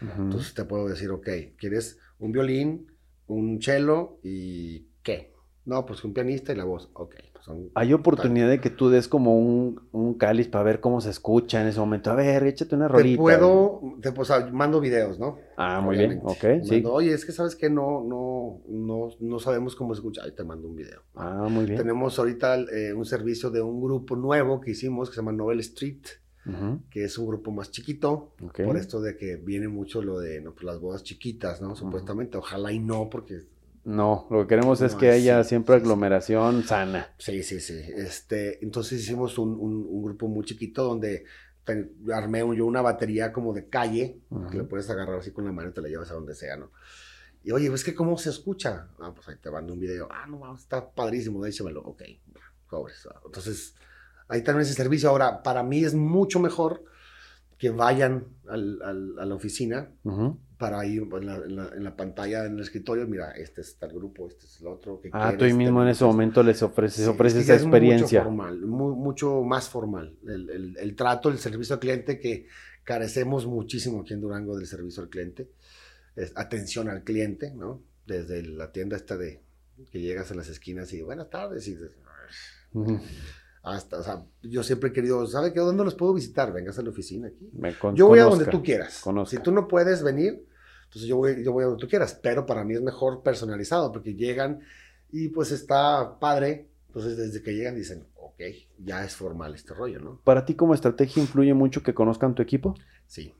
entonces te puedo decir, ok, ¿quieres un violín, un cello y qué? No, pues un pianista y la voz. Ok. pues son- Hay oportunidad de que tú des como un, un cáliz para ver cómo se escucha en ese momento. A ver, échate una Te rolita. puedo, te, pues, ah, mando videos, ¿no? Ah, muy bien, ok, sí. Oye, es que sabes que no, no, no, no sabemos cómo se escucha. Ahí te mando un video. Ah, muy bien. Tenemos ahorita eh, un servicio de un grupo nuevo que hicimos que se llama Novel Street, Ujú, que es un grupo más chiquito. ok. Por esto de que viene mucho lo de no, pues, las bodas chiquitas, ¿no? Supuestamente. Ojalá y no, porque No, lo que queremos es No, que haya sí, siempre sí, sí. aglomeración sana. Sí, sí, sí. Este, entonces hicimos un, un- un grupo muy chiquito donde ten- armé un- yo una batería como de calle, Ujú. que le puedes agarrar así con la mano y te la llevas a donde sea, ¿no? Y oye, es que cómo se escucha. Ah, pues ahí te mando un video. Ah, no, está padrísimo, déjamelo. Ok, pobres. Entonces, ahí también ese servicio. Ahora, para mí es mucho mejor que vayan al- al- a la oficina para ir en la, en la- en la pantalla, en el escritorio, mira, este es tal grupo, este es el otro. ¿qué Ah, tú quieres? mismo en ese esto. momento les ofreces, Sí, ofreces esa es experiencia. Mucho formal, mu- mucho más formal. El, el- el trato, el servicio al cliente, que carecemos muchísimo aquí en Durango del servicio al cliente. Es atención al cliente, ¿no? Desde la tienda esta de que llegas a las esquinas y buenas tardes y. hasta, o sea, yo siempre he querido, ¿sabe qué? ¿Dónde los puedo visitar? Vengas a la oficina aquí. Me con- Yo voy a conozca. donde tú quieras. conozca. Si tú no puedes venir, entonces yo voy, yo voy a donde tú quieras. Pero para mí es mejor personalizado porque llegan y pues está padre. Entonces desde que llegan dicen, ok, ya es formal este rollo, ¿no? Para ti como estrategia influye mucho que conozcan tu equipo. Sí.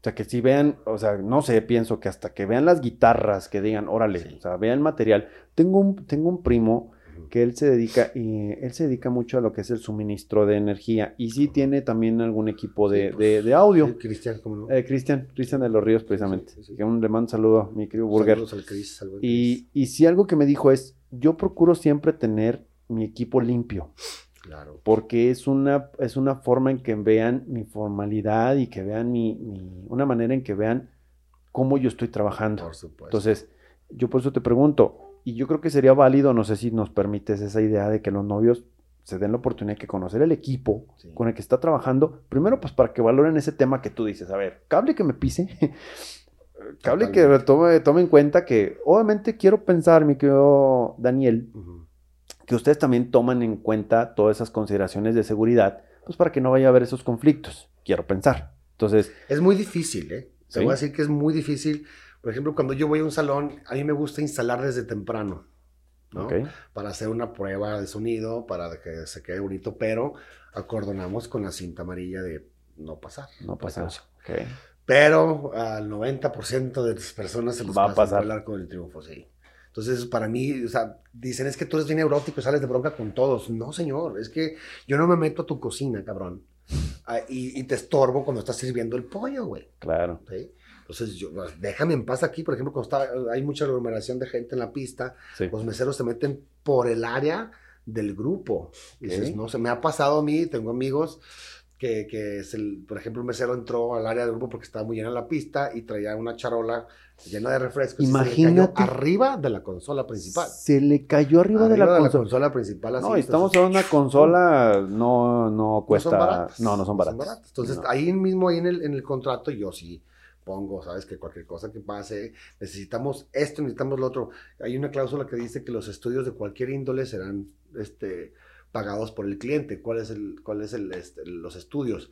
O sea, que si vean, o sea, no sé, pienso que hasta que vean las guitarras, que digan, órale, Sí. o sea, vean material. Tengo un, tengo un primo que él se dedica, y él se dedica mucho a lo que es el suministro de energía y sí tiene también algún equipo de, Sí, pues, de- de audio. Sí, Cristian, ¿cómo no? Eh, Cristian, Cristian de los Ríos precisamente. Sí, sí, sí. Que un, le mando un saludo a mi querido Burger. Saludos al Chris, al Y, y sí algo que me dijo es, yo procuro siempre tener mi equipo limpio. Claro. porque es una, es una forma en que vean mi formalidad y que vean mi, mi- una manera en que vean cómo yo estoy trabajando. Por supuesto. Entonces, yo por eso te pregunto, y yo creo que sería válido, no sé si nos permites esa idea de que los novios se den la oportunidad de conocer el equipo Sí. con el que está trabajando, primero pues para que valoren ese tema que tú dices, a ver, cable que me pise, (laughs) cable que tome, tome en cuenta que obviamente quiero pensar, mi querido Daniel, que ustedes también toman en cuenta todas esas consideraciones de seguridad, pues para que no vaya a haber esos conflictos, quiero pensar. Entonces, Es muy difícil, ¿eh? Te Sí. voy a decir que es muy difícil. Por ejemplo, cuando yo voy a un salón, a mí me gusta instalar desde temprano, ¿no? ok, Para hacer una prueba de sonido, para que se quede bonito, pero acordonamos con la cinta amarilla de no pasar. no pasa precaución. nada. ok. Pero al 90% de las personas se les Va a pasa pasar. el arco del triunfo, sí. Entonces, para mí, o sea, dicen, es que tú eres bien neurótico y sales de bronca con todos. No, señor, es que yo no me meto a tu cocina, cabrón. Ah, y, y te estorbo cuando estás sirviendo el pollo, güey. Claro. ¿sí? Entonces, yo, pues, déjame en paz aquí. Por ejemplo, cuando está, hay mucha aglomeración de gente en la pista, Sí. los meseros se meten por el área del grupo. Y dices, no sé, me ha pasado a mí, tengo amigos que, que es el, por ejemplo, un mesero entró al área del grupo porque estaba muy llena la pista y traía una charola llena de refrescos. y se le cayó Imagínate. arriba de la consola principal. Se le cayó arriba, de la consola. principal. así, no, estamos entonces, de una consola, no, no no cuesta. son baratas. no, no son baratas. Entonces, No. ahí mismo, ahí en el, en el contrato, yo sí pongo, sabes, que cualquier cosa que pase, necesitamos esto, necesitamos lo otro. Hay una cláusula que dice que los estudios de cualquier índole serán este, pagados por el cliente. ¿Cuál es el, cuál es el, este, los estudios?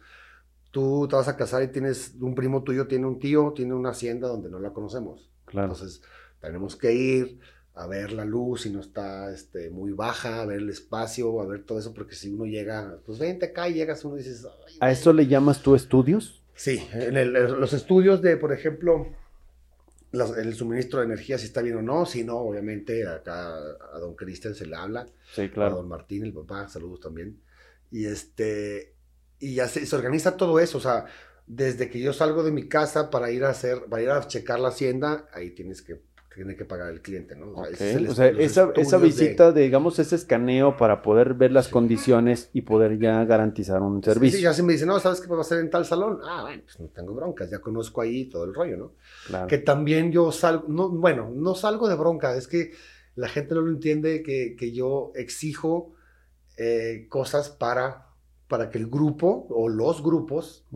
Tú te vas a casar y tienes, un primo tuyo tiene un tío, tiene una hacienda donde no la conocemos. Claro. Entonces, tenemos que ir a ver la luz si no está este, muy baja, a ver el espacio, a ver todo eso, porque si uno llega, pues vente acá y llegas uno y dices, "Ay, ¿A güey". eso le llamas tú estudios? Sí, en el- los estudios de, por ejemplo, el suministro de energía, si está bien o no. Si no, obviamente, acá a don Cristian se le habla. Sí, A claro. don Martín, el papá, saludos también. Y este, y ya se, se organiza todo eso, o sea, desde que yo salgo de mi casa para ir a hacer, para ir a checar la hacienda, ahí tienes que, tiene que pagar el cliente, ¿no? Ok, ese es el O sea, esa, esa visita, de, digamos, ese escaneo para poder ver las condiciones y poder ya garantizar un Sí, servicio. Sí, ya se me dice, no, ¿sabes qué va a hacer en tal salón? Ah, bueno, pues no tengo broncas, ya conozco ahí todo el rollo, ¿no? Claro. Que también yo salgo, no, bueno, no salgo de bronca, es que la gente no lo entiende que, que yo exijo eh, cosas para, para que el grupo o los grupos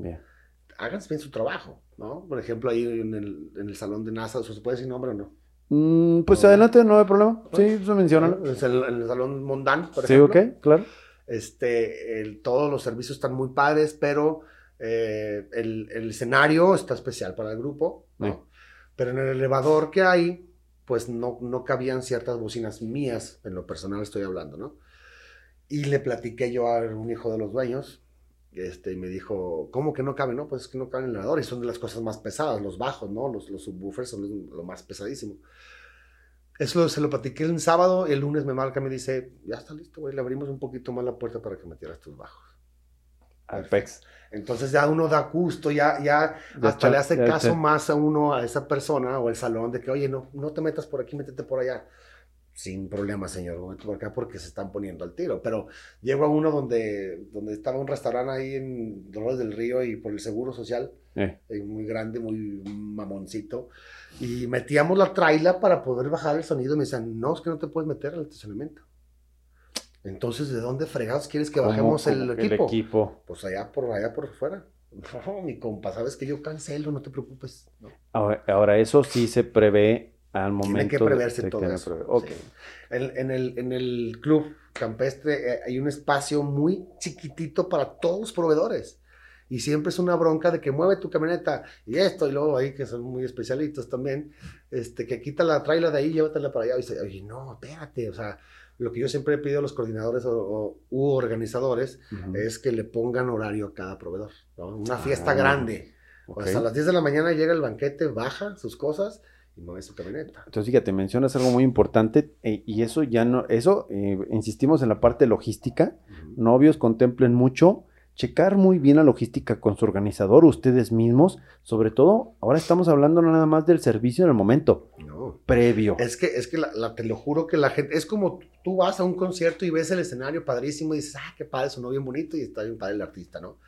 hagan bien su trabajo, ¿no? Por ejemplo, ahí en el, en el salón de NASA, ¿se puede decir nombre o no? Mm, pues No. adelante, no hay problema. Sí, eso menciona. En el, en el salón Mondán, por Sí, ejemplo. ok, claro. Este, el- todos los servicios están muy padres, pero eh, el, el escenario está especial para el grupo, ¿no? Sí. Pero en el elevador que hay, pues no, no cabían ciertas bocinas mías, en lo personal estoy hablando, ¿no? Y le platiqué yo a un hijo de los dueños, este, y me dijo, ¿cómo que no cabe? No, pues es que no cabe en el elevador, y son de las cosas más pesadas, los bajos, ¿no? Los, los subwoofers son lo más pesadísimo. Eso se lo platiqué el sábado, y el lunes me marca, me dice, ya está listo, güey, le abrimos un poquito más la puerta para que metieras tus bajos. Apex. Entonces ya uno da gusto, ya, ya, Ya hasta está, le hace caso está. más a uno, a esa persona o al salón, de que, oye, no, no te metas por aquí, métete por allá. Sin problema, señor, meto por acá porque se están poniendo al tiro. Pero llego a uno donde, donde estaba un restaurante ahí en Dolores del Río y por el Seguro Social, Eh, eh, muy grande, muy mamoncito, y metíamos la traila para poder bajar el sonido y me decían, no, es que no te puedes meter al estacionamiento. Entonces, ¿de dónde fregados quieres que ¿cómo- bajemos el cómo que equipo? equipo. Pues allá por allá por fuera. (laughs) No, mi compa, sabes que yo cancelo, no te preocupes. No. Ahora, ahora, eso sí se prevé al momento. que de- preverse se todo tiene eso. prever- Ok. Sí. En, en el, en el club campestre eh, hay un espacio muy chiquitito para todos los proveedores. Y siempre es una bronca de que mueve tu camioneta y esto, y luego ahí que son muy especialitos también, este, que quita la traila de ahí, llévatela para allá. Y dice, oye, no, espérate, o sea, lo que yo siempre he pedido a los coordinadores o, o- u organizadores Ujú. es que le pongan horario a cada proveedor. ¿no? Una fiesta Ah, grande. Ok. Pues a las 10 de la mañana llega el banquete, baja sus cosas y mueve su camioneta. Entonces, fíjate, mencionas algo muy importante eh, y eso ya no, eso, eh, insistimos en la parte logística. Novios, contemplen mucho, checar muy bien la logística con su organizador, ustedes mismos. Sobre todo, ahora estamos hablando no nada más del servicio en el momento, No. previo. Es que, es que la, la- te lo juro que la gente, es como tú vas a un concierto y ves el escenario padrísimo y dices, ah, qué padre, sonó bien bonito y está bien padre el artista, ¿no?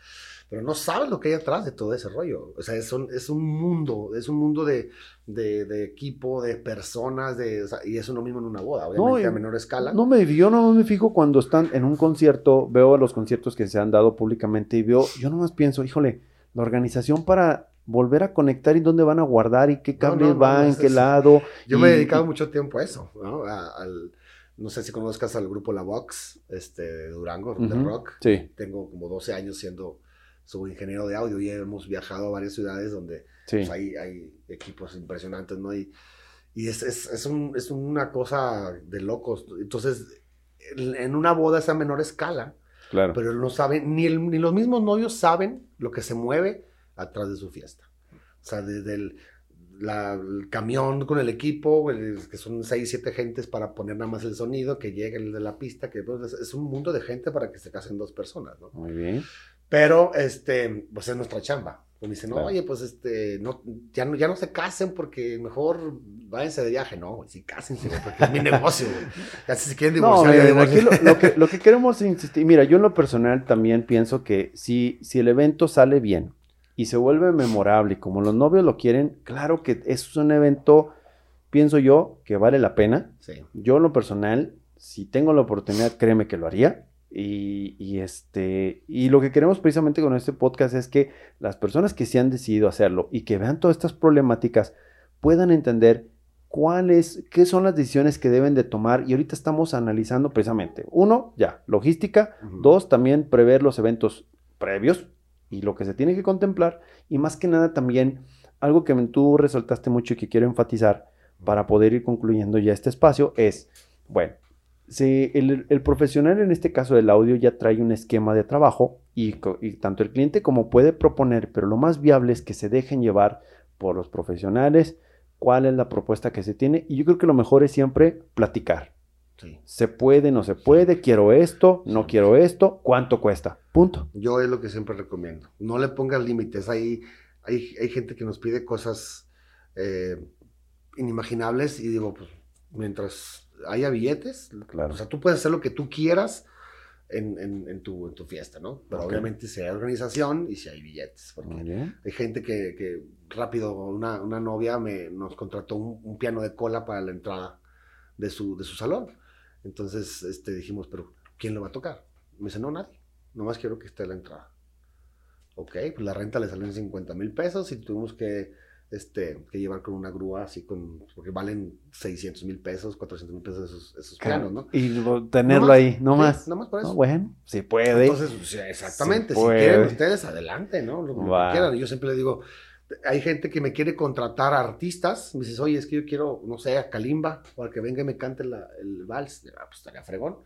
Pero no sabes lo que hay atrás de todo ese rollo. O sea, es un, es un mundo, es un mundo de, de, de equipo, de personas, de, o sea, y eso no mismo en una boda, obviamente a menor escala. No me, yo no me fijo cuando están en un concierto, veo los conciertos que se han dado públicamente y veo, yo nomás pienso, híjole, la organización para volver a conectar y dónde van a guardar y qué cables no, no, va, no, en qué lado. Yo me he dedicado mucho tiempo a eso, ¿no? A- al, no sé si conozcas al grupo La Vox, este, de Durango, de Ujú, rock. Sí, Tengo como 12 años siendo subingeniero de audio y hemos viajado a varias ciudades donde sí. pues, hay, hay equipos impresionantes, ¿no? Y, y es, es, es, un- es una cosa de locos. Entonces, en una boda es a menor escala, claro. pero no saben, ni, el- ni los mismos novios saben lo que se mueve atrás de su fiesta. O sea, desde el, la- el camión con el equipo, el- que son seis, siete gentes para poner nada más el sonido, que llegue el de la pista, que pues, es, es un mundo de gente para que se casen dos personas, ¿no? Muy bien. Pero, este, pues es nuestra chamba. Pues me dicen, no, Claro. oye, pues este, no, ya, no, ya no se casen porque mejor váyanse de viaje. No, sí, cásense, porque es mi negocio, güey. (laughs) Ya si se quieren No, divorciar, ya miren, aquí lo, lo que, lo que queremos insistir, mira, yo en lo personal también pienso que si, si el evento sale bien y se vuelve memorable y como los novios lo quieren, claro que es un evento, pienso yo, que vale la pena. Sí. Yo en lo personal, si tengo la oportunidad, créeme que lo haría. Y, y este, y lo que queremos precisamente con este podcast es que las personas que se han decidido hacerlo y que vean todas estas problemáticas puedan entender cuáles, qué son las decisiones que deben de tomar. Y ahorita estamos analizando precisamente, uno, ya, logística, dos, también prever los eventos previos y lo que se tiene que contemplar. Y más que nada también, algo que tú resaltaste mucho y que quiero enfatizar para poder ir concluyendo ya este espacio es, bueno, si el, el profesional en este caso del audio ya trae un esquema de trabajo y, y tanto el cliente como puede proponer, pero lo más viable es que se dejen llevar por los profesionales, cuál es la propuesta que se tiene y yo creo que lo mejor es siempre platicar. Sí. Se puede, no se puede, quiero esto, no quiero esto, cuánto cuesta, punto. Yo es lo que siempre recomiendo. No le pongas límites. Hay, hay, hay gente que nos pide cosas eh, inimaginables y digo, pues mientras haya billetes, Claro. o sea, tú puedes hacer lo que tú quieras en, en- en tu, en tu fiesta, ¿no? Pero obviamente si hay organización y si hay billetes. Porque hay gente que, que rápido, una, una novia me, nos contrató un, un piano de cola para la entrada de su, de su salón. Entonces este, dijimos, pero ¿quién lo va a tocar? Me dice, no, nadie. Nomás quiero que esté la entrada. Ok, pues la renta le salió en 50 mil pesos y tuvimos que, este, que llevar con una grúa así con, porque valen 600 mil pesos, 400 mil pesos esos, esos pianos, ¿no? Y lo- tenerlo ahí, no sí, más. Nomás por eso. No, bueno, si puede. Entonces, pues, exactamente, si puede. quieren ustedes, adelante, ¿no? Lo, que quieran. Yo siempre le digo, hay gente que me quiere contratar a artistas, me dices, oye, es que yo quiero, no sé, a Kalimba, para que venga y me cante la- el vals. Ah, pues estaría fregón.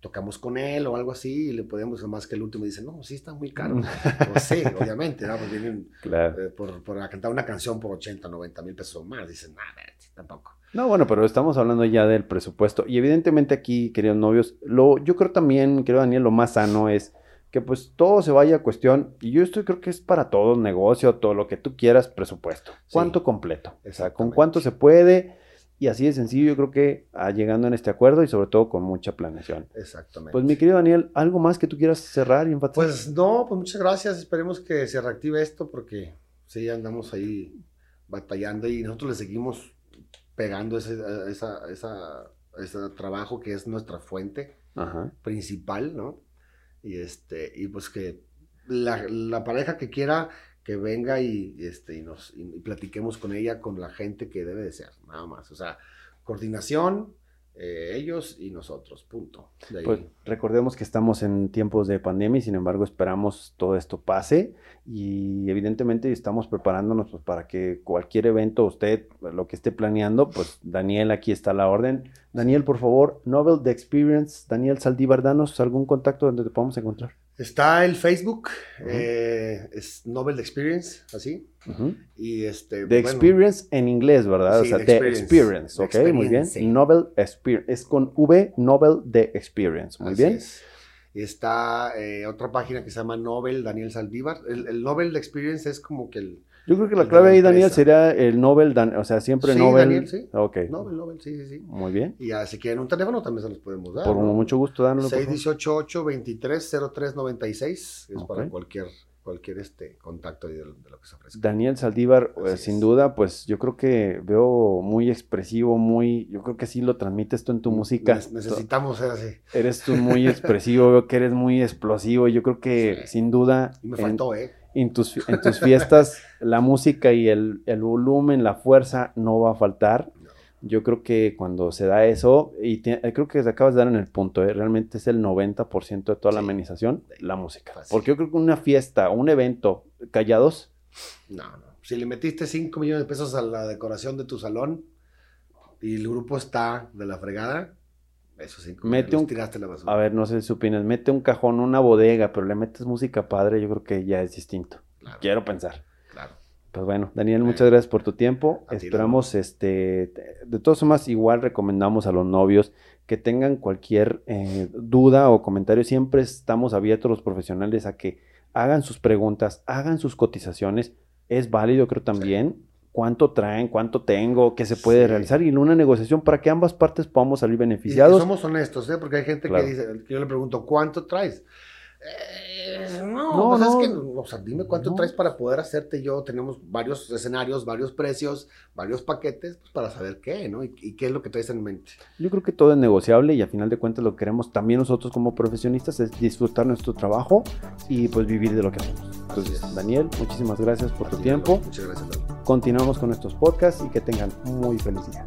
Tocamos con él o algo así y le podemos, más que el último dice, no, sí está muy caro. pues sí, obviamente, ¿no? Pues vienen (laughs) Claro. eh, por, por cantar una canción por 80, 90 mil pesos o más. Dicen, nada, tampoco. No, bueno, pero estamos hablando ya del presupuesto. Y evidentemente aquí, queridos novios, lo, yo creo también, querido Daniel, lo más sano es que pues todo se vaya a cuestión, y yo esto creo que es para todo negocio, todo lo que tú quieras, presupuesto. Sí. ¿Cuánto completo? O sea, con cuánto se puede, y así de sencillo, yo creo que ah, llegando en este acuerdo y sobre todo con mucha planeación. Exactamente. Pues mi querido Daniel, ¿algo más que tú quieras cerrar y enfatizar? Pues no, pues muchas gracias. Esperemos que se reactive esto porque sí andamos ahí batallando y nosotros le seguimos pegando ese, esa, esa- ese trabajo que es nuestra fuente Ajá. principal, ¿no? Y este, y pues que la, la pareja que quiera que venga y, este, y nos y platiquemos con ella, con la gente que debe de ser, nada más. O sea, coordinación, eh, ellos y nosotros, punto. Pues recordemos que estamos en tiempos de pandemia y sin embargo esperamos todo esto pase y evidentemente estamos preparándonos pues, para que cualquier evento usted lo que esté planeando, pues Daniel aquí está la orden. Daniel, por favor, Novel The Experience, Daniel Saldívar, danos algún contacto donde te podamos encontrar. Está el Facebook, eh, es Novel Experience, así. Y este. The bueno, Experience en inglés, ¿verdad? Sí, o sea, The The Experience. The ok, muy bien. Novel Experience, es con V, Novel The Experience, muy así bien. es. Y está eh, otra página que se llama Novel Daniel Saldívar. El, el Novel Experience es como que el. Yo creo que la clave la ahí, Daniel, sería el Nobel, Dan- o sea, siempre Sí, Nobel. Daniel, sí. Ok, Novel, Novel, sí, sí, sí. muy bien. Y ya, si quieren un teléfono también se los podemos dar. Por ¿no? mucho gusto, dánoslo. por favor. 618-823-0396 es para cualquier, cualquier este, contacto de, de lo que se ofrezca. Daniel Saldívar, eh, sin duda, pues yo creo que veo muy expresivo, muy, yo creo que sí lo transmites tú en tu música. Ne- necesitamos ser así. Eres tú muy expresivo, veo que eres muy explosivo. Yo creo que Sí. sin duda Y me en, faltó, ¿eh? En tus, en tus fiestas (laughs) la música y el, el volumen, la fuerza no va a faltar. Yo creo que cuando se da eso, y te- eh, creo que te acabas de dar en el punto, eh, realmente es el 90% de toda la Sí. amenización, la música. Fácil. Porque yo creo que una fiesta, un evento callados, No, no. Si le metiste 5 millones de pesos a la decoración de tu salón y el grupo está de la fregada, esos 5 Mete un- tiraste la basura. a ver, no sé si opinas, mete un cajón, una bodega, pero le metes música padre, yo creo que ya es distinto. Claro, Quiero pensar. claro. Pues bueno, Daniel, muchas gracias por tu tiempo. Ti, Esperamos, este, te- de todos modos, igual recomendamos a los novios que tengan cualquier eh, duda o comentario. Siempre estamos abiertos los profesionales a que hagan sus preguntas, hagan sus cotizaciones. Es válido, creo también. ¿Cuánto traen? ¿Cuánto tengo? ¿Qué se puede Sí. realizar? Y una negociación para que ambas partes podamos salir Y- y beneficiados. somos honestos, ¿eh? Porque hay gente Claro. que dice, que yo le pregunto, ¿cuánto traes? Eh, no, No, pues no. es que, o sea, dime cuánto No. traes para poder hacerte yo. Tenemos varios escenarios, varios precios, varios paquetes, pues para saber qué, ¿no? Y, y qué es lo que traes en mente. Yo creo que todo es negociable y a final de cuentas lo que queremos también nosotros como profesionistas es disfrutar nuestro trabajo y pues vivir de lo que hacemos. Entonces, es. Daniel, muchísimas gracias por tu tiempo. Muchas gracias, Lalo. Continuamos con nuestros podcasts y que tengan muy feliz día.